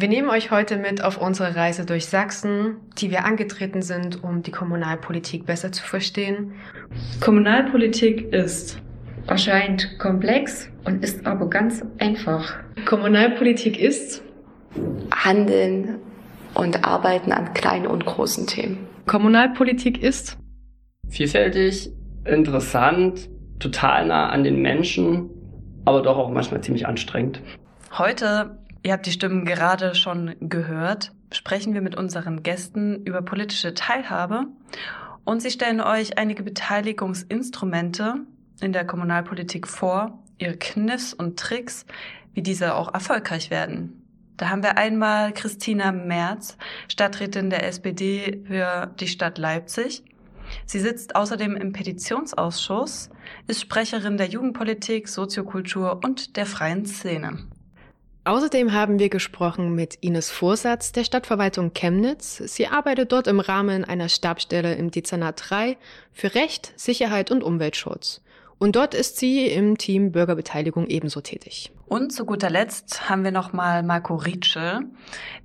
Wir nehmen euch heute mit auf unsere Reise durch Sachsen, die wir angetreten sind, um die Kommunalpolitik besser zu verstehen. Kommunalpolitik ist erscheint komplex und ist aber ganz einfach. Kommunalpolitik ist Handeln und Arbeiten an kleinen und großen Themen. Kommunalpolitik ist vielfältig, interessant, total nah an den Menschen, aber doch auch manchmal ziemlich anstrengend. Heute Ihr habt die Stimmen gerade schon gehört. Sprechen wir mit unseren Gästen über politische Teilhabe und sie stellen euch einige Beteiligungsinstrumente in der Kommunalpolitik vor, ihre Kniffs und Tricks, wie diese auch erfolgreich werden. Da haben wir einmal Christina Merz, Stadträtin der SPD für die Stadt Leipzig. Sie sitzt außerdem im Petitionsausschuss, ist Sprecherin der Jugendpolitik, Soziokultur und der freien Szene. Außerdem haben wir gesprochen mit Ines Vorsatz der Stadtverwaltung Chemnitz. Sie arbeitet dort im Rahmen einer Stabstelle im Dezernat 3 für Recht, Sicherheit und Umweltschutz. Und dort ist sie im Team Bürgerbeteiligung ebenso tätig. Und zu guter Letzt haben wir noch mal Marco Rietsche,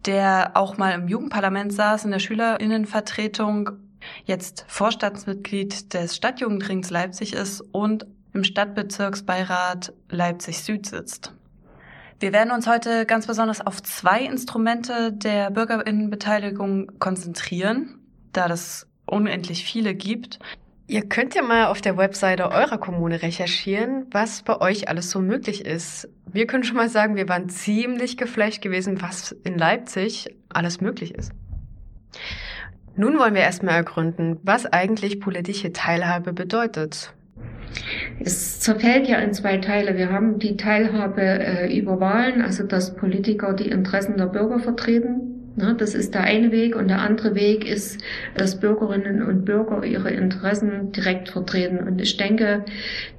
der auch mal im Jugendparlament saß in der Schülerinnenvertretung, jetzt Vorstandsmitglied des Stadtjugendrings Leipzig ist und im Stadtbezirksbeirat Leipzig Süd sitzt. Wir werden uns heute ganz besonders auf zwei Instrumente der Bürgerinnenbeteiligung konzentrieren, da das unendlich viele gibt. Ihr könnt ja mal auf der Webseite eurer Kommune recherchieren, was bei euch alles so möglich ist. Wir können schon mal sagen, wir waren ziemlich geflasht gewesen, was in Leipzig alles möglich ist. Nun wollen wir erstmal ergründen, was eigentlich politische Teilhabe bedeutet. Es zerfällt ja in zwei Teile. Wir haben die Teilhabe äh, über Wahlen, also dass Politiker die Interessen der Bürger vertreten. Ne, das ist der eine Weg. Und der andere Weg ist, dass Bürgerinnen und Bürger ihre Interessen direkt vertreten. Und ich denke,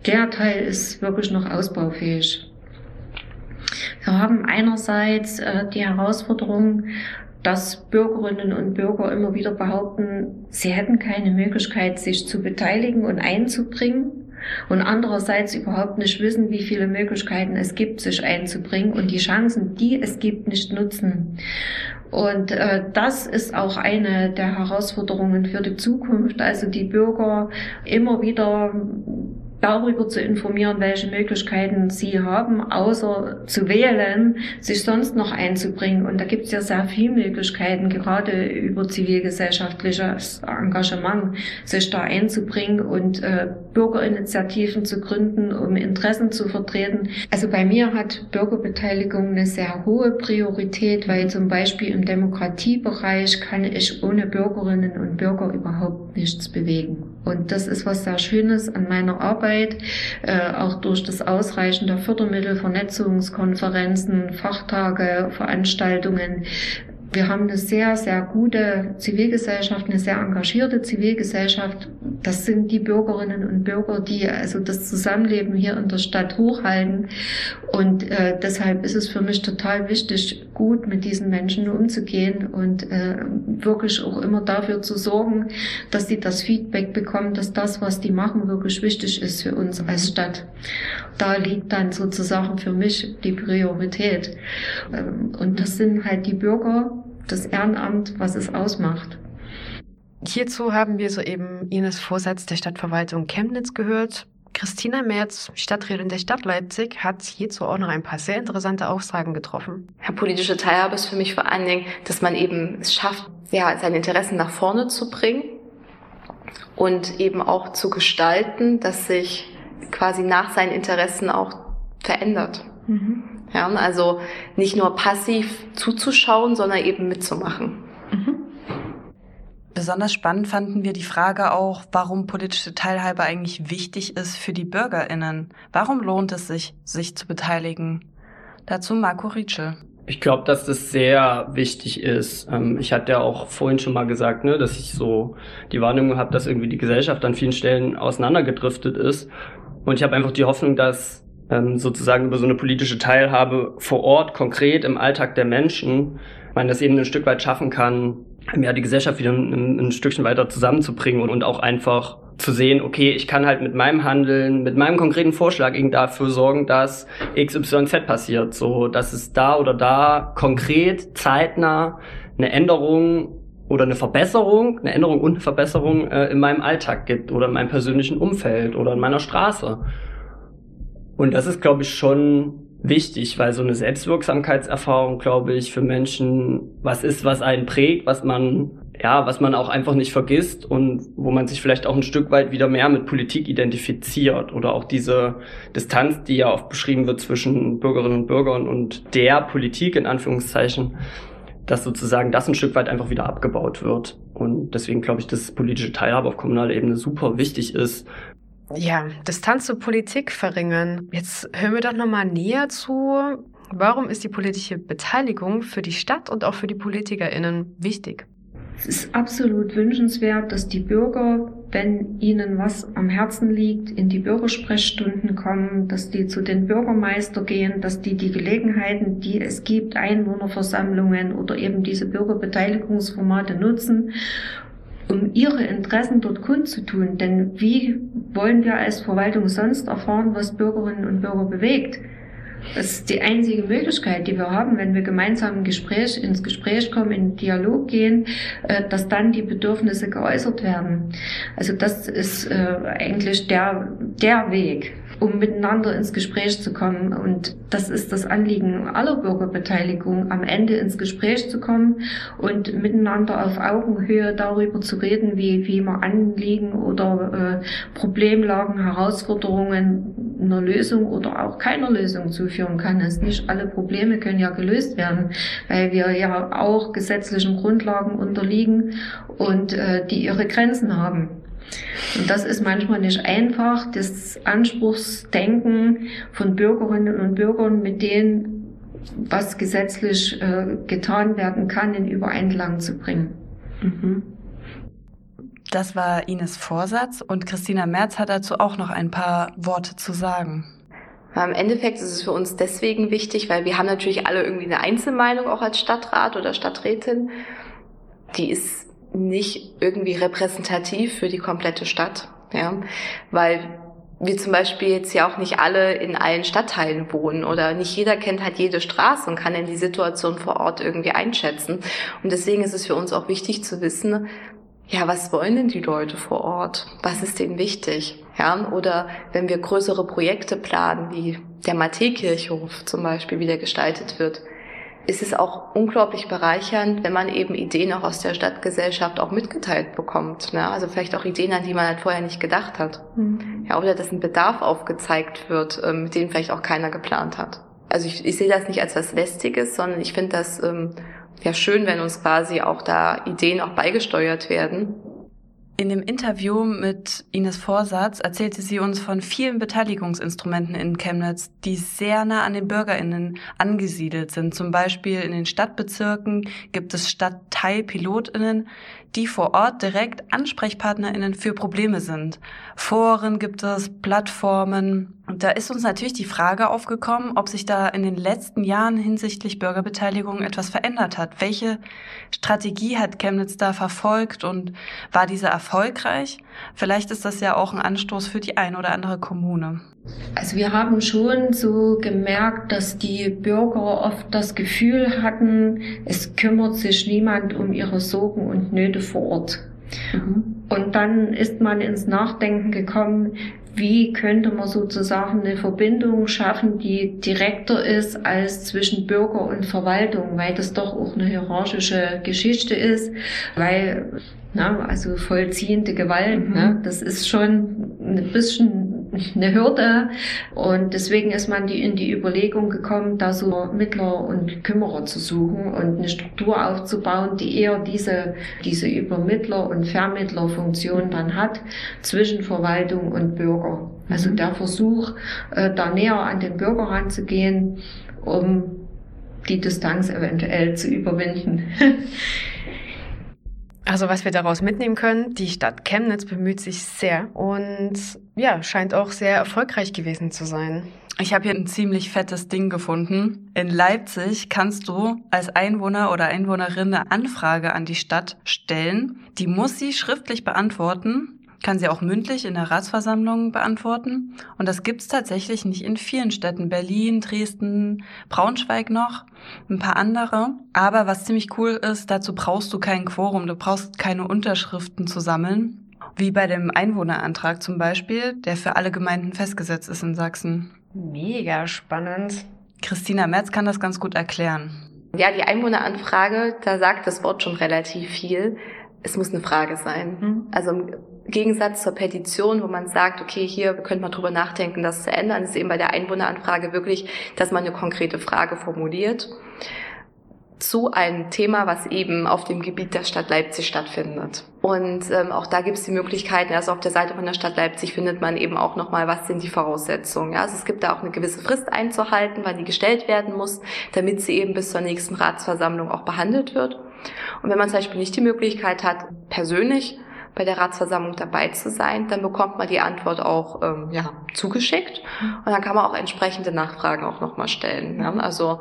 der Teil ist wirklich noch ausbaufähig. Wir haben einerseits äh, die Herausforderung, dass Bürgerinnen und Bürger immer wieder behaupten, sie hätten keine Möglichkeit, sich zu beteiligen und einzubringen und andererseits überhaupt nicht wissen, wie viele Möglichkeiten es gibt, sich einzubringen und die Chancen, die es gibt, nicht nutzen. Und äh, das ist auch eine der Herausforderungen für die Zukunft, also die Bürger immer wieder darüber zu informieren, welche Möglichkeiten sie haben, außer zu wählen, sich sonst noch einzubringen. Und da gibt es ja sehr viele Möglichkeiten, gerade über zivilgesellschaftliches Engagement, sich da einzubringen und äh, Bürgerinitiativen zu gründen, um Interessen zu vertreten. Also bei mir hat Bürgerbeteiligung eine sehr hohe Priorität, weil zum Beispiel im Demokratiebereich kann ich ohne Bürgerinnen und Bürger überhaupt nichts bewegen. Und das ist was sehr Schönes an meiner Arbeit, äh, auch durch das Ausreichen der Fördermittel, Vernetzungskonferenzen, Fachtage, Veranstaltungen, wir haben eine sehr, sehr gute Zivilgesellschaft, eine sehr engagierte Zivilgesellschaft. Das sind die Bürgerinnen und Bürger, die also das Zusammenleben hier in der Stadt hochhalten. Und äh, deshalb ist es für mich total wichtig, gut mit diesen Menschen umzugehen und äh, wirklich auch immer dafür zu sorgen, dass sie das Feedback bekommen, dass das, was die machen, wirklich wichtig ist für uns als Stadt. Da liegt dann sozusagen für mich die Priorität. Ähm, und das sind halt die Bürger, das Ehrenamt, was es ausmacht. Hierzu haben wir soeben Ines Vorsatz der Stadtverwaltung Chemnitz gehört. Christina Merz, Stadträtin der Stadt Leipzig, hat hierzu auch noch ein paar sehr interessante Aussagen getroffen. Ja, politische Teilhabe ist für mich vor allen Dingen, dass man eben es schafft, ja, seine Interessen nach vorne zu bringen und eben auch zu gestalten, dass sich quasi nach seinen Interessen auch verändert. Mhm. Ja, also nicht nur passiv zuzuschauen, sondern eben mitzumachen. Mhm. Besonders spannend fanden wir die Frage auch, warum politische Teilhabe eigentlich wichtig ist für die Bürgerinnen. Warum lohnt es sich, sich zu beteiligen? Dazu Marco Rietsche. Ich glaube, dass das sehr wichtig ist. Ähm, ich hatte ja auch vorhin schon mal gesagt, ne, dass ich so die Wahrnehmung habe, dass irgendwie die Gesellschaft an vielen Stellen auseinandergedriftet ist. Und ich habe einfach die Hoffnung, dass ähm, sozusagen über so eine politische Teilhabe vor Ort, konkret im Alltag der Menschen, man das eben ein Stück weit schaffen kann, ja, die Gesellschaft wieder ein, ein Stückchen weiter zusammenzubringen und, und auch einfach zu sehen, okay, ich kann halt mit meinem Handeln, mit meinem konkreten Vorschlag eben dafür sorgen, dass XYZ passiert. So, dass es da oder da konkret, zeitnah eine Änderung oder eine Verbesserung, eine Änderung und eine Verbesserung äh, in meinem Alltag gibt oder in meinem persönlichen Umfeld oder in meiner Straße. Und das ist, glaube ich, schon wichtig, weil so eine Selbstwirksamkeitserfahrung, glaube ich, für Menschen was ist, was einen prägt, was man, ja, was man auch einfach nicht vergisst und wo man sich vielleicht auch ein Stück weit wieder mehr mit Politik identifiziert oder auch diese Distanz, die ja oft beschrieben wird zwischen Bürgerinnen und Bürgern und der Politik in Anführungszeichen, dass sozusagen das ein Stück weit einfach wieder abgebaut wird. Und deswegen glaube ich, dass politische Teilhabe auf kommunaler Ebene super wichtig ist, ja, Distanz zur Politik verringern. Jetzt hören wir doch nochmal näher zu. Warum ist die politische Beteiligung für die Stadt und auch für die PolitikerInnen wichtig? Es ist absolut wünschenswert, dass die Bürger, wenn ihnen was am Herzen liegt, in die Bürgersprechstunden kommen, dass die zu den Bürgermeister gehen, dass die die Gelegenheiten, die es gibt, Einwohnerversammlungen oder eben diese Bürgerbeteiligungsformate nutzen um ihre Interessen dort kundzutun. Denn wie wollen wir als Verwaltung sonst erfahren, was Bürgerinnen und Bürger bewegt? Das ist die einzige Möglichkeit, die wir haben, wenn wir gemeinsam im Gespräch, ins Gespräch kommen, in Dialog gehen, äh, dass dann die Bedürfnisse geäußert werden. Also das ist äh, eigentlich der, der Weg um miteinander ins Gespräch zu kommen. Und das ist das Anliegen aller Bürgerbeteiligung, am Ende ins Gespräch zu kommen und miteinander auf Augenhöhe darüber zu reden, wie, wie man Anliegen oder äh, Problemlagen, Herausforderungen einer Lösung oder auch keiner Lösung zuführen kann. Es nicht alle Probleme können ja gelöst werden, weil wir ja auch gesetzlichen Grundlagen unterliegen und äh, die ihre Grenzen haben. Und das ist manchmal nicht einfach, das Anspruchsdenken von Bürgerinnen und Bürgern mit denen, was gesetzlich äh, getan werden kann, in Übereinklang zu bringen. Mhm. Das war Ines Vorsatz und Christina Merz hat dazu auch noch ein paar Worte zu sagen. Im Endeffekt ist es für uns deswegen wichtig, weil wir haben natürlich alle irgendwie eine Einzelmeinung auch als Stadtrat oder Stadträtin. Die ist nicht irgendwie repräsentativ für die komplette Stadt, ja, weil wir zum Beispiel jetzt ja auch nicht alle in allen Stadtteilen wohnen oder nicht jeder kennt halt jede Straße und kann dann die Situation vor Ort irgendwie einschätzen. Und deswegen ist es für uns auch wichtig zu wissen, ja, was wollen denn die Leute vor Ort? Was ist denen wichtig? Ja, oder wenn wir größere Projekte planen, wie der Matthäkirchhof zum Beispiel, wie der gestaltet wird, ist es auch unglaublich bereichernd, wenn man eben Ideen auch aus der Stadtgesellschaft auch mitgeteilt bekommt. Ne? Also vielleicht auch Ideen, an die man halt vorher nicht gedacht hat. Mhm. Ja, oder dass ein Bedarf aufgezeigt wird, ähm, mit dem vielleicht auch keiner geplant hat. Also ich, ich sehe das nicht als was Lästiges, sondern ich finde das ähm, ja schön, wenn uns quasi auch da Ideen auch beigesteuert werden in dem Interview mit Ines Vorsatz erzählte sie uns von vielen Beteiligungsinstrumenten in Chemnitz, die sehr nah an den BürgerInnen angesiedelt sind. Zum Beispiel in den Stadtbezirken gibt es StadtteilpilotInnen, die vor Ort direkt AnsprechpartnerInnen für Probleme sind. Foren gibt es, Plattformen. Und da ist uns natürlich die Frage aufgekommen, ob sich da in den letzten Jahren hinsichtlich Bürgerbeteiligung etwas verändert hat. Welche Strategie hat Chemnitz da verfolgt und war diese erfolgreich? Vielleicht ist das ja auch ein Anstoß für die ein oder andere Kommune. Also wir haben schon so gemerkt, dass die Bürger oft das Gefühl hatten, es kümmert sich niemand um ihre Sorgen und Nöte vor Ort. Mhm. Und dann ist man ins Nachdenken gekommen, wie könnte man sozusagen eine Verbindung schaffen, die direkter ist als zwischen Bürger und Verwaltung, weil das doch auch eine hierarchische Geschichte ist, weil na, also vollziehende Gewalt, mhm. ne, das ist schon ein bisschen eine Hürde und deswegen ist man die, in die Überlegung gekommen, da so Mittler und Kümmerer zu suchen und eine Struktur aufzubauen, die eher diese, diese Übermittler- und Vermittlerfunktion dann hat zwischen Verwaltung und Bürger. Also mhm. der Versuch, äh, da näher an den Bürger ranzugehen, um die Distanz eventuell zu überwinden. Also was wir daraus mitnehmen können, die Stadt Chemnitz bemüht sich sehr und ja, scheint auch sehr erfolgreich gewesen zu sein. Ich habe hier ein ziemlich fettes Ding gefunden. In Leipzig kannst du als Einwohner oder Einwohnerin eine Anfrage an die Stadt stellen. Die muss sie schriftlich beantworten kann sie auch mündlich in der Ratsversammlung beantworten. Und das gibt's tatsächlich nicht in vielen Städten. Berlin, Dresden, Braunschweig noch, ein paar andere. Aber was ziemlich cool ist, dazu brauchst du kein Quorum, du brauchst keine Unterschriften zu sammeln. Wie bei dem Einwohnerantrag zum Beispiel, der für alle Gemeinden festgesetzt ist in Sachsen. Mega spannend. Christina Merz kann das ganz gut erklären. Ja, die Einwohneranfrage, da sagt das Wort schon relativ viel. Es muss eine Frage sein. Mhm. Also Gegensatz zur Petition, wo man sagt, okay, hier könnte man drüber nachdenken, das zu ändern, ist eben bei der Einwohneranfrage wirklich, dass man eine konkrete Frage formuliert zu einem Thema, was eben auf dem Gebiet der Stadt Leipzig stattfindet. Und ähm, auch da gibt es die Möglichkeiten, also auf der Seite von der Stadt Leipzig findet man eben auch nochmal, was sind die Voraussetzungen. Ja? Also es gibt da auch eine gewisse Frist einzuhalten, weil die gestellt werden muss, damit sie eben bis zur nächsten Ratsversammlung auch behandelt wird. Und wenn man zum Beispiel nicht die Möglichkeit hat, persönlich bei der Ratsversammlung dabei zu sein, dann bekommt man die Antwort auch ähm, ja, zugeschickt und dann kann man auch entsprechende Nachfragen auch nochmal stellen. Ja? Also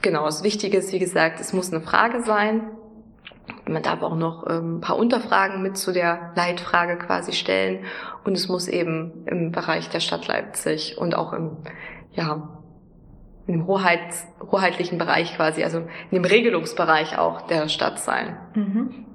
genau, das Wichtige ist, wie gesagt, es muss eine Frage sein. Man darf auch noch ähm, ein paar Unterfragen mit zu der Leitfrage quasi stellen und es muss eben im Bereich der Stadt Leipzig und auch im ja, im Hoheits, hoheitlichen Bereich quasi, also in dem Regelungsbereich auch der Stadt sein. Mhm.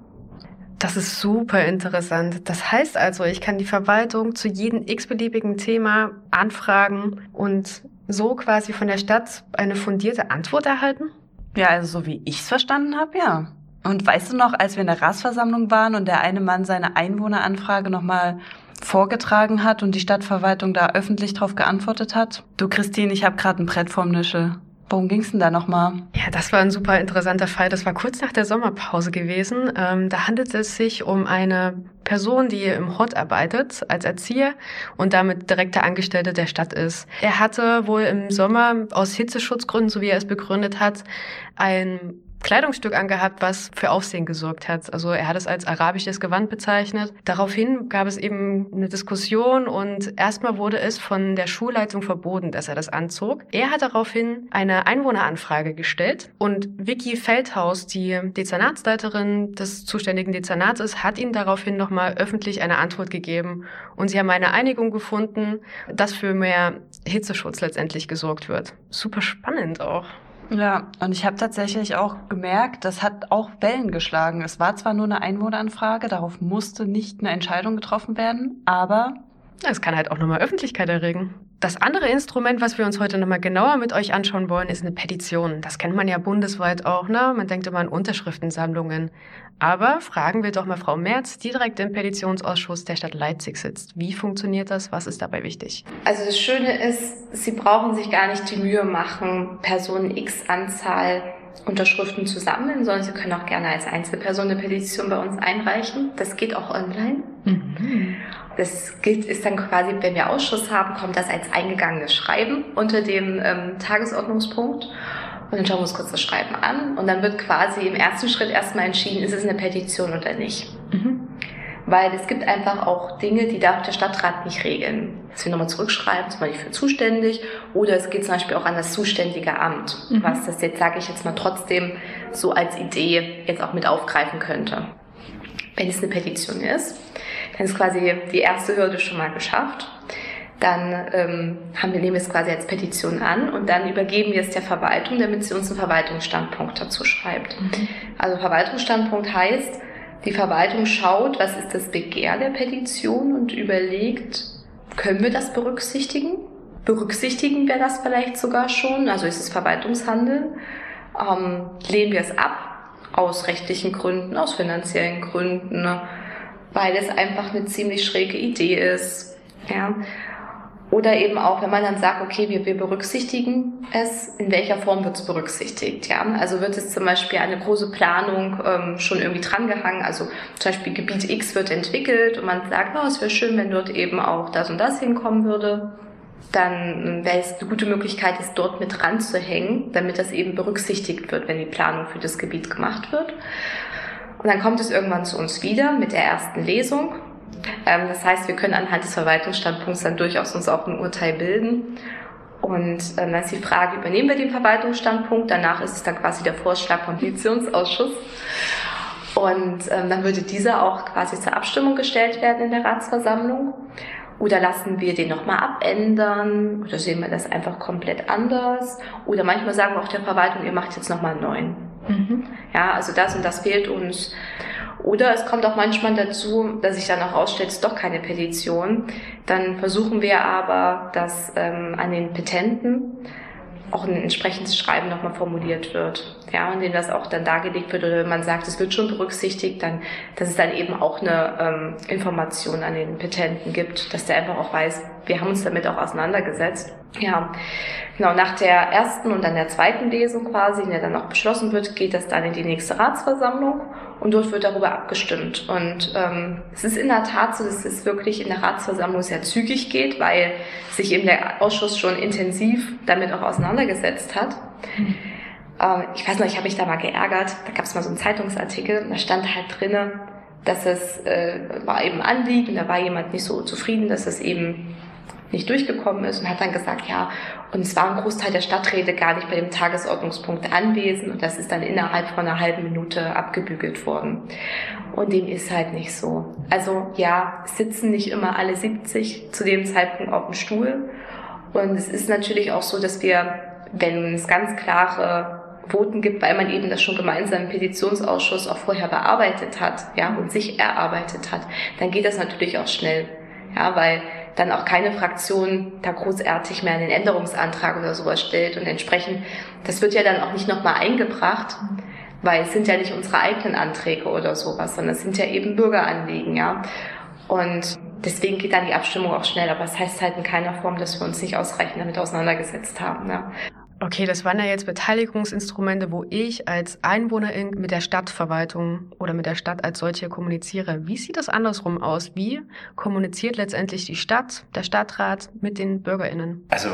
Das ist super interessant. Das heißt also, ich kann die Verwaltung zu jedem x-beliebigen Thema anfragen und so quasi von der Stadt eine fundierte Antwort erhalten? Ja, also so wie ich es verstanden habe, ja. Und weißt du noch, als wir in der Ratsversammlung waren und der eine Mann seine Einwohneranfrage nochmal vorgetragen hat und die Stadtverwaltung da öffentlich drauf geantwortet hat? Du, Christine, ich habe gerade ein Brett vorm Nischel. Worum ging's denn da nochmal? Ja, das war ein super interessanter Fall. Das war kurz nach der Sommerpause gewesen. Ähm, da handelt es sich um eine Person, die im Hort arbeitet als Erzieher und damit direkter Angestellte der Stadt ist. Er hatte wohl im Sommer aus Hitzeschutzgründen, so wie er es begründet hat, ein Kleidungsstück angehabt, was für Aufsehen gesorgt hat. Also er hat es als arabisches Gewand bezeichnet. Daraufhin gab es eben eine Diskussion und erstmal wurde es von der Schulleitung verboten, dass er das anzog. Er hat daraufhin eine Einwohneranfrage gestellt und Vicky Feldhaus, die Dezernatsleiterin des zuständigen Dezernats ist, hat ihm daraufhin nochmal öffentlich eine Antwort gegeben und sie haben eine Einigung gefunden, dass für mehr Hitzeschutz letztendlich gesorgt wird. Super spannend auch. Ja, und ich habe tatsächlich auch gemerkt, das hat auch Wellen geschlagen. Es war zwar nur eine Einwohneranfrage, darauf musste nicht eine Entscheidung getroffen werden, aber es kann halt auch nochmal Öffentlichkeit erregen. Das andere Instrument, was wir uns heute nochmal genauer mit euch anschauen wollen, ist eine Petition. Das kennt man ja bundesweit auch, ne? Man denkt immer an Unterschriftensammlungen. Aber fragen wir doch mal Frau Merz, die direkt im Petitionsausschuss der Stadt Leipzig sitzt. Wie funktioniert das? Was ist dabei wichtig? Also das Schöne ist, Sie brauchen sich gar nicht die Mühe machen, Personen X Anzahl Unterschriften zu sammeln, sondern Sie können auch gerne als Einzelperson eine Petition bei uns einreichen. Das geht auch online. Mhm. Das gilt, ist dann quasi, wenn wir Ausschuss haben, kommt das als eingegangenes Schreiben unter dem ähm, Tagesordnungspunkt. Und dann schauen wir uns kurz das Schreiben an und dann wird quasi im ersten Schritt erstmal entschieden, ist es eine Petition oder nicht. Mhm. Weil es gibt einfach auch Dinge, die darf der Stadtrat nicht regeln. Dass wir nochmal zurückschreiben, zum Beispiel für zuständig, oder es geht zum Beispiel auch an das zuständige Amt, mhm. was das jetzt, sage ich jetzt mal trotzdem, so als Idee jetzt auch mit aufgreifen könnte. Wenn es eine Petition ist, dann ist quasi die erste Hürde schon mal geschafft. Dann ähm, haben wir, nehmen es quasi als Petition an und dann übergeben wir es der Verwaltung, damit sie uns einen Verwaltungsstandpunkt dazu schreibt. Mhm. Also Verwaltungsstandpunkt heißt, die Verwaltung schaut, was ist das Begehr der Petition und überlegt, können wir das berücksichtigen? Berücksichtigen wir das vielleicht sogar schon? Also ist es Verwaltungshandeln? Ähm, lehnen wir es ab? Aus rechtlichen Gründen, aus finanziellen Gründen? Ne? weil es einfach eine ziemlich schräge Idee ist. Ja. Oder eben auch, wenn man dann sagt, okay, wir, wir berücksichtigen es, in welcher Form wird es berücksichtigt? Ja? Also wird es zum Beispiel eine große Planung ähm, schon irgendwie drangehangen, also zum Beispiel Gebiet X wird entwickelt und man sagt, oh, es wäre schön, wenn dort eben auch das und das hinkommen würde. dann wäre es eine gute Möglichkeit, es dort mit ranzuhängen, damit das eben berücksichtigt wird, wenn die Planung für das Gebiet gemacht wird. Und dann kommt es irgendwann zu uns wieder mit der ersten Lesung. Ähm, das heißt, wir können anhand des Verwaltungsstandpunkts dann durchaus uns auch ein Urteil bilden. Und ähm, dann ist die Frage, übernehmen wir den Verwaltungsstandpunkt? Danach ist es dann quasi der Vorschlag vom Petitionsausschuss. Und ähm, dann würde dieser auch quasi zur Abstimmung gestellt werden in der Ratsversammlung. Oder lassen wir den nochmal abändern? Oder sehen wir das einfach komplett anders? Oder manchmal sagen wir auch der Verwaltung, ihr macht jetzt nochmal einen neuen. Mhm. Ja, also das und das fehlt uns. Oder es kommt auch manchmal dazu, dass sich dann auch ausstellt, es ist doch keine Petition. Dann versuchen wir aber, dass ähm, an den Petenten auch ein entsprechendes Schreiben nochmal formuliert wird. Ja, und dem das auch dann dargelegt wird oder man sagt, es wird schon berücksichtigt, dann, dass es dann eben auch eine ähm, Information an den Petenten gibt, dass der einfach auch weiß, wir haben uns damit auch auseinandergesetzt. Ja, genau, nach der ersten und dann der zweiten Lesung quasi, in der dann auch beschlossen wird, geht das dann in die nächste Ratsversammlung und dort wird darüber abgestimmt. Und ähm, es ist in der Tat so, dass es wirklich in der Ratsversammlung sehr zügig geht, weil sich eben der Ausschuss schon intensiv damit auch auseinandergesetzt hat. Mhm. Ähm, ich weiß noch, ich habe mich da mal geärgert, da gab es mal so einen Zeitungsartikel, da stand halt drinne, dass es äh, war eben Anliegen, da war jemand nicht so zufrieden, dass es eben nicht durchgekommen ist und hat dann gesagt, ja, und es war ein Großteil der Stadträte gar nicht bei dem Tagesordnungspunkt anwesend und das ist dann innerhalb von einer halben Minute abgebügelt worden. Und dem ist halt nicht so. Also ja, sitzen nicht immer alle 70 zu dem Zeitpunkt auf dem Stuhl. Und es ist natürlich auch so, dass wir, wenn es ganz klare Voten gibt, weil man eben das schon gemeinsam im Petitionsausschuss auch vorher bearbeitet hat, ja, und sich erarbeitet hat, dann geht das natürlich auch schnell. Ja, weil dann auch keine Fraktion da großartig mehr einen Änderungsantrag oder sowas stellt und entsprechend, das wird ja dann auch nicht nochmal eingebracht, weil es sind ja nicht unsere eigenen Anträge oder sowas, sondern es sind ja eben Bürgeranliegen, ja. Und deswegen geht dann die Abstimmung auch schnell, aber es das heißt halt in keiner Form, dass wir uns nicht ausreichend damit auseinandergesetzt haben. Ja. Okay, das waren ja jetzt Beteiligungsinstrumente, wo ich als Einwohnerin mit der Stadtverwaltung oder mit der Stadt als solche kommuniziere. Wie sieht das andersrum aus? Wie kommuniziert letztendlich die Stadt, der Stadtrat mit den BürgerInnen? Also,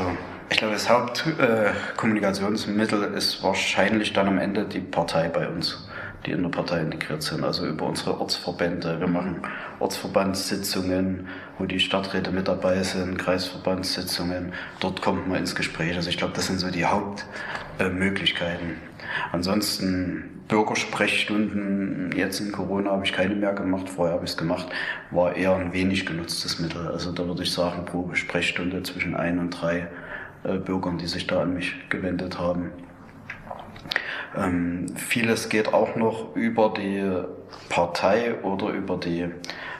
ich glaube, das Hauptkommunikationsmittel äh, ist wahrscheinlich dann am Ende die Partei bei uns die in der Partei integriert sind, also über unsere Ortsverbände. Wir machen Ortsverbandssitzungen, wo die Stadträte mit dabei sind, Kreisverbandssitzungen. Dort kommt man ins Gespräch. Also ich glaube, das sind so die Hauptmöglichkeiten. Ansonsten Bürgersprechstunden, jetzt in Corona habe ich keine mehr gemacht, vorher habe ich es gemacht, war eher ein wenig genutztes Mittel. Also da würde ich sagen, pro Sprechstunde zwischen ein und drei äh, Bürgern, die sich da an mich gewendet haben. Ähm, vieles geht auch noch über die Partei oder über die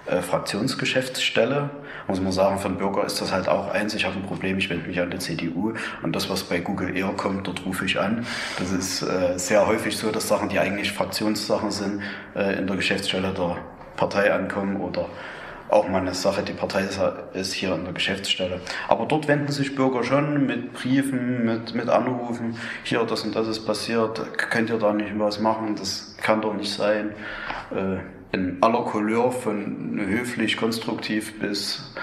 äh, Fraktionsgeschäftsstelle. Muss man sagen, für den Bürger ist das halt auch eins, ich habe ein Problem, ich wende mich an die CDU und das, was bei Google eher kommt, dort rufe ich an. Das ist äh, sehr häufig so, dass Sachen, die eigentlich Fraktionssachen sind, äh, in der Geschäftsstelle der Partei ankommen oder auch mal eine Sache, die Partei ist hier in der Geschäftsstelle. Aber dort wenden sich Bürger schon mit Briefen, mit, mit Anrufen, hier das und das ist passiert, könnt ihr da nicht was machen, das kann doch nicht sein. Äh, in aller Couleur von höflich, konstruktiv bis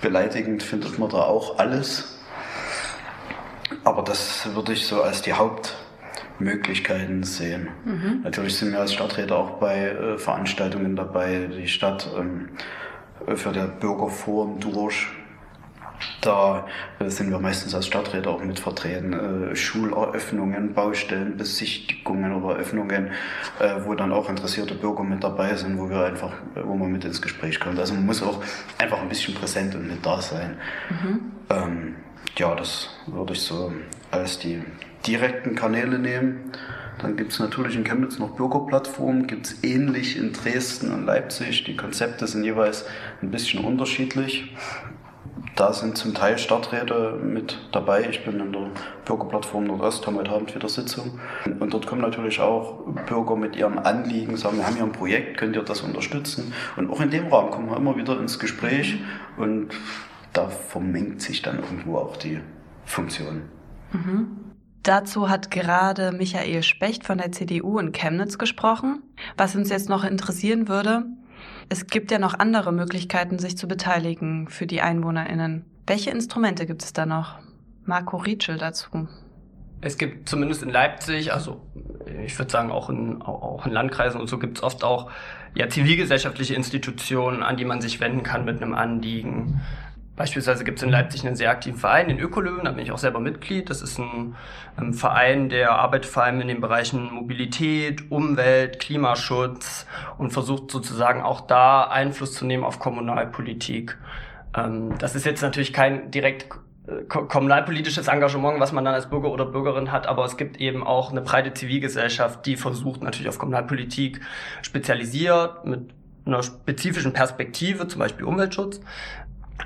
beleidigend findet man da auch alles. Aber das würde ich so als die Hauptmöglichkeiten sehen. Mhm. Natürlich sind wir als Stadträte auch bei äh, Veranstaltungen dabei. Die Stadt ähm, für der Bürgerforum durch. Da sind wir meistens als Stadträte auch mit vertreten. Äh, Schuleröffnungen, Baustellenbesichtigungen oder Öffnungen, äh, wo dann auch interessierte Bürger mit dabei sind, wo wir einfach, wo man mit ins Gespräch kommt. Also man muss auch einfach ein bisschen präsent und mit da sein. Mhm. Ähm, ja, das würde ich so als die direkten Kanäle nehmen. Dann gibt es natürlich in Chemnitz noch Bürgerplattformen, gibt es ähnlich in Dresden und Leipzig. Die Konzepte sind jeweils ein bisschen unterschiedlich. Da sind zum Teil Stadträte mit dabei. Ich bin in der Bürgerplattform Nordost, haben heute Abend wieder Sitzung. Und dort kommen natürlich auch Bürger mit ihren Anliegen, sagen, wir haben hier ein Projekt, könnt ihr das unterstützen? Und auch in dem Rahmen kommen wir immer wieder ins Gespräch und da vermengt sich dann irgendwo auch die Funktion. Mhm. Dazu hat gerade Michael Specht von der CDU in Chemnitz gesprochen. Was uns jetzt noch interessieren würde, es gibt ja noch andere Möglichkeiten, sich zu beteiligen für die EinwohnerInnen. Welche Instrumente gibt es da noch? Marco Rietschel dazu. Es gibt zumindest in Leipzig, also ich würde sagen auch in, auch in Landkreisen und so gibt es oft auch ja, zivilgesellschaftliche Institutionen, an die man sich wenden kann mit einem Anliegen. Beispielsweise gibt es in Leipzig einen sehr aktiven Verein, den Ökolöwen, da bin ich auch selber Mitglied. Das ist ein, ein ähm, Verein, der arbeitet vor allem in den Bereichen Mobilität, Umwelt, Klimaschutz und versucht sozusagen auch da Einfluss zu nehmen auf Kommunalpolitik. Ähm, das ist jetzt natürlich kein direkt äh, kommunalpolitisches Engagement, was man dann als Bürger oder Bürgerin hat, aber es gibt eben auch eine breite Zivilgesellschaft, die versucht natürlich auf Kommunalpolitik spezialisiert mit einer spezifischen Perspektive, zum Beispiel Umweltschutz,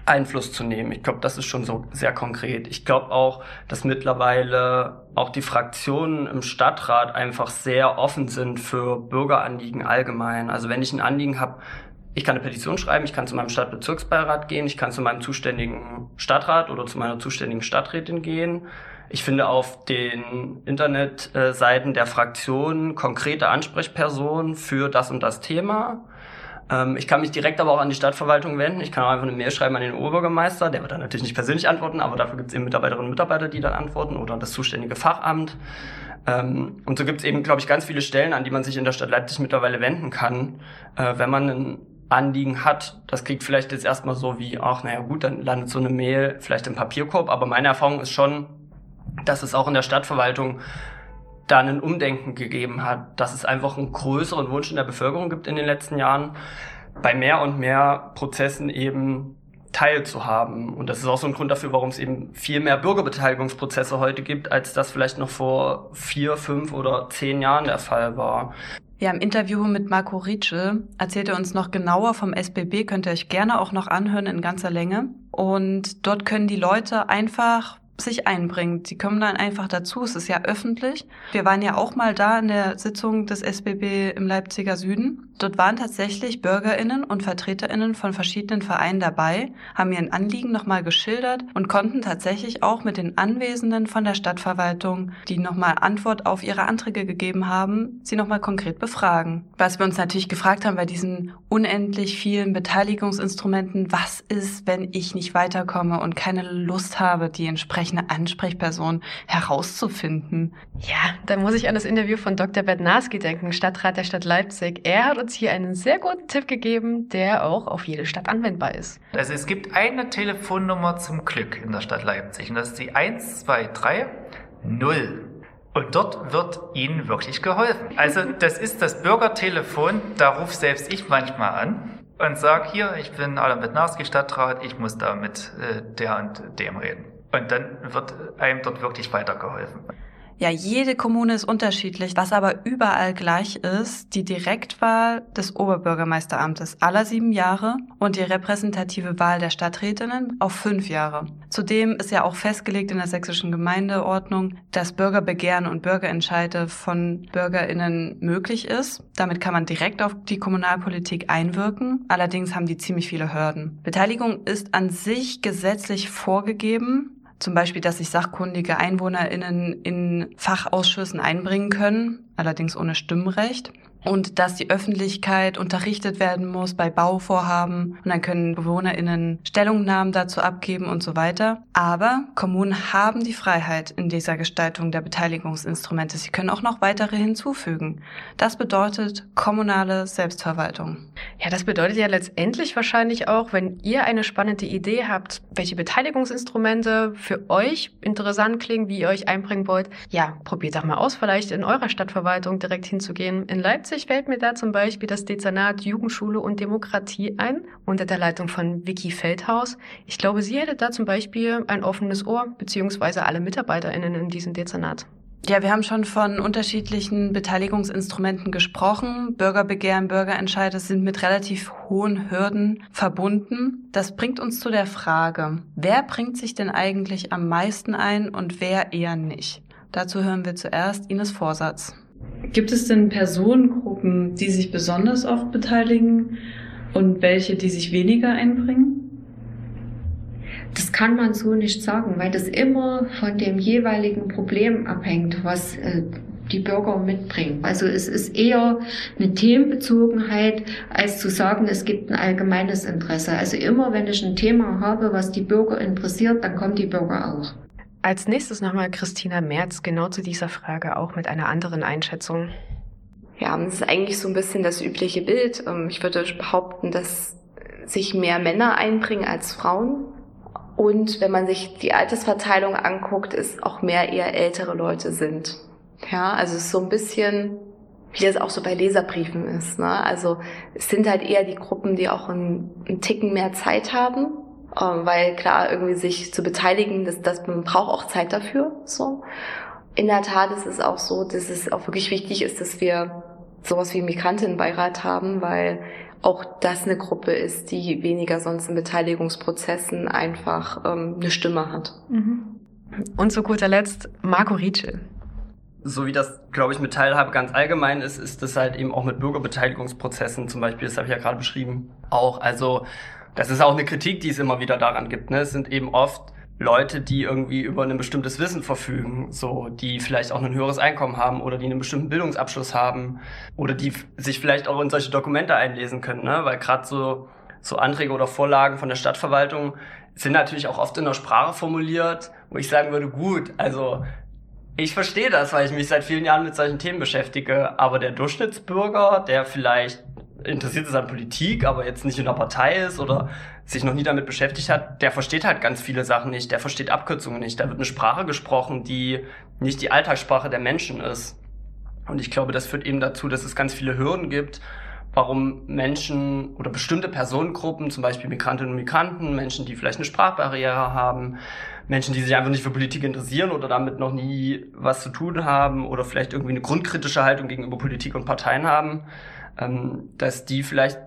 Einfluss zu nehmen. Ich glaube, das ist schon so sehr konkret. Ich glaube auch, dass mittlerweile auch die Fraktionen im Stadtrat einfach sehr offen sind für Bürgeranliegen allgemein. Also wenn ich ein Anliegen habe, ich kann eine Petition schreiben, ich kann zu meinem Stadtbezirksbeirat gehen, ich kann zu meinem zuständigen Stadtrat oder zu meiner zuständigen Stadträtin gehen. Ich finde auf den Internetseiten der Fraktionen konkrete Ansprechpersonen für das und das Thema. Ähm, ich kann mich direkt aber auch an die Stadtverwaltung wenden. Ich kann auch einfach eine Mail schreiben an den Oberbürgermeister. Der wird dann natürlich nicht persönlich antworten, aber dafür gibt es eben Mitarbeiterinnen und Mitarbeiter, die dann antworten oder das zuständige Fachamt. Ähm, und so gibt es eben, glaube ich, ganz viele Stellen, an die man sich in der Stadt Leipzig mittlerweile wenden kann, äh, wenn man ein Anliegen hat. Das klingt vielleicht jetzt erstmal so wie, ach, naja gut, dann landet so eine Mail vielleicht im Papierkorb. Aber meine Erfahrung ist schon, dass es auch in der Stadtverwaltung da ein Umdenken gegeben hat, dass es einfach einen größeren Wunsch in der Bevölkerung gibt in den letzten Jahren, bei mehr und mehr Prozessen eben teilzuhaben. Und das ist auch so ein Grund dafür, warum es eben viel mehr Bürgerbeteiligungsprozesse heute gibt, als das vielleicht noch vor vier, fünf oder zehn Jahren der Fall war. Ja, im Interview mit Marco Rietsche erzählt er uns noch genauer vom SBB, könnt ihr euch gerne auch noch anhören in ganzer Länge. Und dort können die Leute einfach sich einbringt. Sie kommen dann einfach dazu. Es ist ja öffentlich. Wir waren ja auch mal da in der Sitzung des SBB im Leipziger Süden. Dort waren tatsächlich BürgerInnen und VertreterInnen von verschiedenen Vereinen dabei, haben ihr Anliegen nochmal geschildert und konnten tatsächlich auch mit den Anwesenden von der Stadtverwaltung, die nochmal Antwort auf ihre Anträge gegeben haben, sie nochmal konkret befragen. Was wir uns natürlich gefragt haben bei diesen unendlich vielen Beteiligungsinstrumenten, was ist, wenn ich nicht weiterkomme und keine Lust habe, die entsprechende Ansprechperson herauszufinden? Ja, da muss ich an das Interview von Dr. Bednarski denken, Stadtrat der Stadt Leipzig. Er hat uns hier einen sehr guten Tipp gegeben, der auch auf jede Stadt anwendbar ist. Also es gibt eine Telefonnummer zum Glück in der Stadt Leipzig und das ist die 123 0. Und dort wird Ihnen wirklich geholfen. Also das ist das Bürgertelefon, da ruft selbst ich manchmal an und sage hier, ich bin Alan Bednarski Stadtrat, ich muss da mit äh, der und dem reden. Und dann wird einem dort wirklich weitergeholfen. Ja, jede Kommune ist unterschiedlich. Was aber überall gleich ist, die Direktwahl des Oberbürgermeisteramtes aller sieben Jahre und die repräsentative Wahl der Stadträtinnen auf fünf Jahre. Zudem ist ja auch festgelegt in der sächsischen Gemeindeordnung, dass Bürgerbegehren und Bürgerentscheide von BürgerInnen möglich ist. Damit kann man direkt auf die Kommunalpolitik einwirken. Allerdings haben die ziemlich viele Hürden. Beteiligung ist an sich gesetzlich vorgegeben. Zum Beispiel, dass sich sachkundige EinwohnerInnen in Fachausschüssen einbringen können, allerdings ohne Stimmrecht und dass die Öffentlichkeit unterrichtet werden muss bei Bauvorhaben und dann können BewohnerInnen Stellungnahmen dazu abgeben und so weiter. Aber Kommunen haben die Freiheit in dieser Gestaltung der Beteiligungsinstrumente. Sie können auch noch weitere hinzufügen. Das bedeutet kommunale Selbstverwaltung. Ja, das bedeutet ja letztendlich wahrscheinlich auch, wenn ihr eine spannende Idee habt, welche Beteiligungsinstrumente für euch interessant klingen, wie ihr euch einbringen wollt, ja, probiert doch mal aus, vielleicht in eurer Stadtverwaltung direkt hinzugehen. In Leipzig Leipzig fällt mir da zum Beispiel das Dezernat Jugendschule und Demokratie ein, unter der Leitung von Vicky Feldhaus. Ich glaube, sie hätte da zum Beispiel ein offenes Ohr, beziehungsweise alle MitarbeiterInnen in diesem Dezernat. Ja, wir haben schon von unterschiedlichen Beteiligungsinstrumenten gesprochen. Bürgerbegehren, Bürgerentscheide sind mit relativ hohen Hürden verbunden. Das bringt uns zu der Frage, wer bringt sich denn eigentlich am meisten ein und wer eher nicht? Dazu hören wir zuerst Ines Vorsatz. Gibt es denn Personengruppen, die sich besonders oft beteiligen und welche, die sich weniger einbringen? Das kann man so nicht sagen, weil das immer von dem jeweiligen Problem abhängt, was äh, die Bürger mitbringen. Also es ist eher eine Themenbezogenheit, als zu sagen, es gibt ein allgemeines Interesse. Also immer, wenn ich ein Thema habe, was die Bürger interessiert, dann kommen die Bürger auch. Als nächstes nochmal Christina Merz, genau zu dieser Frage, auch mit einer anderen Einschätzung. Ja, das ist eigentlich so ein bisschen das übliche Bild. Ähm, ich würde behaupten, dass sich mehr Männer einbringen als Frauen. Und wenn man sich die Altersverteilung anguckt, ist auch mehr eher ältere Leute sind. Ja, also es ist so ein bisschen, wie das auch so bei Leserbriefen ist. Ne? Also es sind halt eher die Gruppen, die auch einen, einen Ticken mehr Zeit haben, ähm, weil klar, irgendwie sich zu beteiligen, das, das, man braucht auch Zeit dafür. So. In der Tat ist es auch so, dass es auch wirklich wichtig ist, dass wir sowas wie Migrantinnenbeirat haben, weil auch das eine Gruppe ist, die weniger sonst in Beteiligungsprozessen einfach ähm, eine Stimme hat. Mhm. Und zu guter Letzt Marco Rietschel so wie das, glaube ich, mit Teilhabe ganz allgemein ist, ist das halt eben auch mit Bürgerbeteiligungsprozessen zum Beispiel, das habe ich ja gerade beschrieben, auch. Also das ist auch eine Kritik, die es immer wieder daran gibt. Ne? Es sind eben oft Leute, die irgendwie über ein bestimmtes Wissen verfügen, so die vielleicht auch ein höheres Einkommen haben oder die einen bestimmten Bildungsabschluss haben oder die sich vielleicht auch in solche Dokumente einlesen können, ne? weil gerade so so Anträge oder Vorlagen von der Stadtverwaltung sind natürlich auch oft in der Sprache formuliert, wo ich sagen würde, gut, also ich verstehe das, weil ich mich seit vielen Jahren mit solchen Themen beschäftige. Aber der Durchschnittsbürger, der vielleicht interessiert ist an Politik, aber jetzt nicht in der Partei ist oder sich noch nie damit beschäftigt hat, der versteht halt ganz viele Sachen nicht. Der versteht Abkürzungen nicht. Da wird eine Sprache gesprochen, die nicht die Alltagssprache der Menschen ist. Und ich glaube, das führt eben dazu, dass es ganz viele Hürden gibt, warum Menschen oder bestimmte Personengruppen, zum Beispiel Migrantinnen und Migranten, Menschen, die vielleicht eine Sprachbarriere haben, Menschen, die sich einfach nicht für Politik interessieren oder damit noch nie was zu tun haben oder vielleicht irgendwie eine grundkritische Haltung gegenüber Politik und Parteien haben, ähm, dass die vielleicht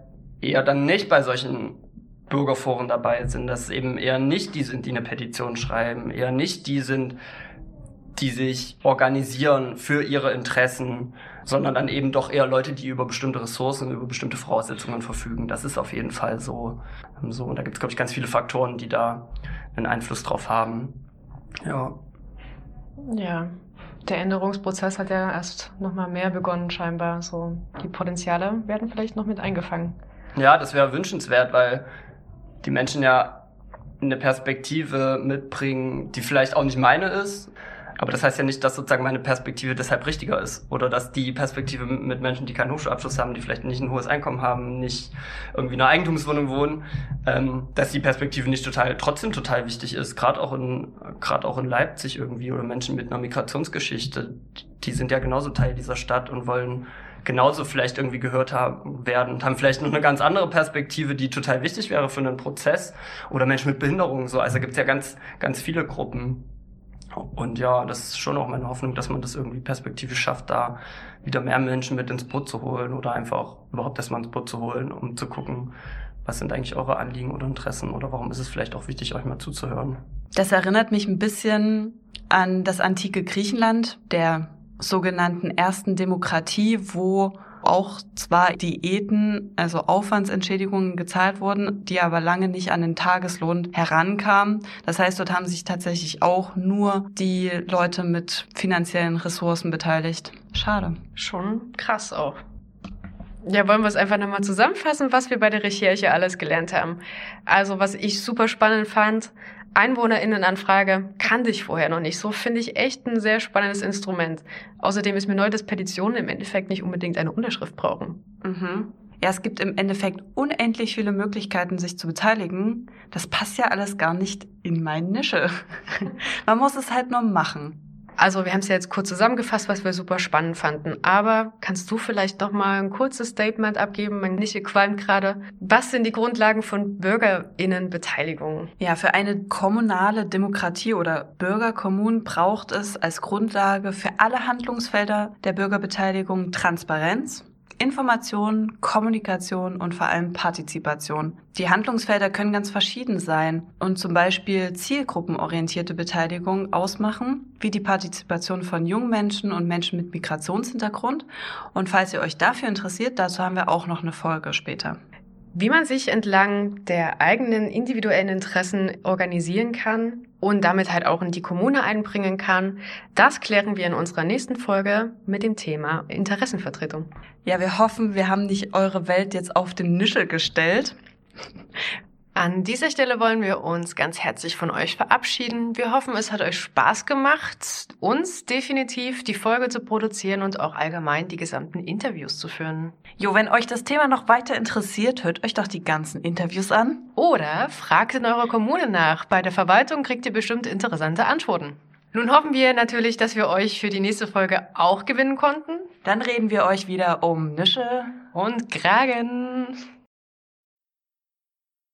eher dann nicht bei solchen Bürgerforen dabei sind, dass eben eher nicht die sind, die eine Petition schreiben, eher nicht die sind, die sich organisieren für ihre Interessen, sondern dann eben doch eher Leute, die über bestimmte Ressourcen, über bestimmte Voraussetzungen verfügen. Das ist auf jeden Fall so. Ähm, so. Und da gibt es, glaube ich, ganz viele Faktoren, die da einen Einfluss drauf haben. Ja. Ja. Der Änderungsprozess hat ja erst nochmal mehr begonnen, scheinbar. So, die Potenziale werden vielleicht noch mit eingefangen. Ja, das wäre wünschenswert, weil die Menschen ja eine Perspektive mitbringen, die vielleicht auch nicht meine ist, aber das heißt ja nicht, dass sozusagen meine Perspektive deshalb richtiger ist. Oder dass die Perspektive mit Menschen, die keinen Hochschulabschluss haben, die vielleicht nicht ein hohes Einkommen haben, nicht irgendwie in einer Eigentumswohnung wohnen, ähm, dass die Perspektive nicht total, trotzdem total wichtig ist. Gerade auch in, gerade auch in Leipzig irgendwie oder Menschen mit einer Migrationsgeschichte, die sind ja genauso Teil dieser Stadt und wollen genauso vielleicht irgendwie gehört haben werden und haben vielleicht noch eine ganz andere Perspektive, die total wichtig wäre für einen Prozess oder Menschen mit Behinderungen so. Also gibt es ja ganz, ganz viele Gruppen. Und ja, das ist schon auch meine Hoffnung, dass man das irgendwie perspektivisch schafft, da wieder mehr Menschen mit ins Boot zu holen oder einfach überhaupt erstmal ins Boot zu holen, um zu gucken, was sind eigentlich eure Anliegen oder Interessen oder warum ist es vielleicht auch wichtig, euch mal zuzuhören. Das erinnert mich ein bisschen an das antike Griechenland, der sogenannten ersten Demokratie, wo auch zwar Diäten, also Aufwandsentschädigungen gezahlt wurden, die aber lange nicht an den Tageslohn herankamen. Das heißt, dort haben sich tatsächlich auch nur die Leute mit finanziellen Ressourcen beteiligt. Schade. Schon krass auch. Ja, wollen wir es einfach nochmal zusammenfassen, was wir bei der Recherche alles gelernt haben. Also, was ich super spannend fand, Einwohnerinnenanfrage kannte ich vorher noch nicht. So finde ich echt ein sehr spannendes Instrument. Außerdem ist mir neu, dass Petitionen im Endeffekt nicht unbedingt eine Unterschrift brauchen. Mhm. Ja, es gibt im Endeffekt unendlich viele Möglichkeiten, sich zu beteiligen. Das passt ja alles gar nicht in meine Nische. Man muss es halt nur machen. Also wir haben es ja jetzt kurz zusammengefasst, was wir super spannend fanden. Aber kannst du vielleicht noch mal ein kurzes Statement abgeben? Mein Nische qualmt gerade. Was sind die Grundlagen von Bürgerinnenbeteiligung? Ja, für eine kommunale Demokratie oder Bürgerkommun braucht es als Grundlage für alle Handlungsfelder der Bürgerbeteiligung Transparenz, Information, Kommunikation und vor allem Partizipation. Die Handlungsfelder können ganz verschieden sein und zum Beispiel zielgruppenorientierte Beteiligung ausmachen, wie die Partizipation von jungen Menschen und Menschen mit Migrationshintergrund. Und falls ihr euch dafür interessiert, dazu haben wir auch noch eine Folge später. Wie man sich entlang der eigenen individuellen Interessen organisieren kann und damit halt auch in die Kommune einbringen kann, das klären wir in unserer nächsten Folge mit dem Thema Interessenvertretung. Ja, wir hoffen, wir haben nicht eure Welt jetzt auf den Nischel gestellt. An dieser Stelle wollen wir uns ganz herzlich von euch verabschieden. Wir hoffen, es hat euch Spaß gemacht, uns definitiv die Folge zu produzieren und auch allgemein die gesamten Interviews zu führen. Jo, wenn euch das Thema noch weiter interessiert, hört euch doch die ganzen Interviews an. Oder fragt in eurer Kommune nach. Bei der Verwaltung kriegt ihr bestimmt interessante Antworten. Nun hoffen wir natürlich, dass wir euch für die nächste Folge auch gewinnen konnten. Dann reden wir euch wieder um Nische und Kragen.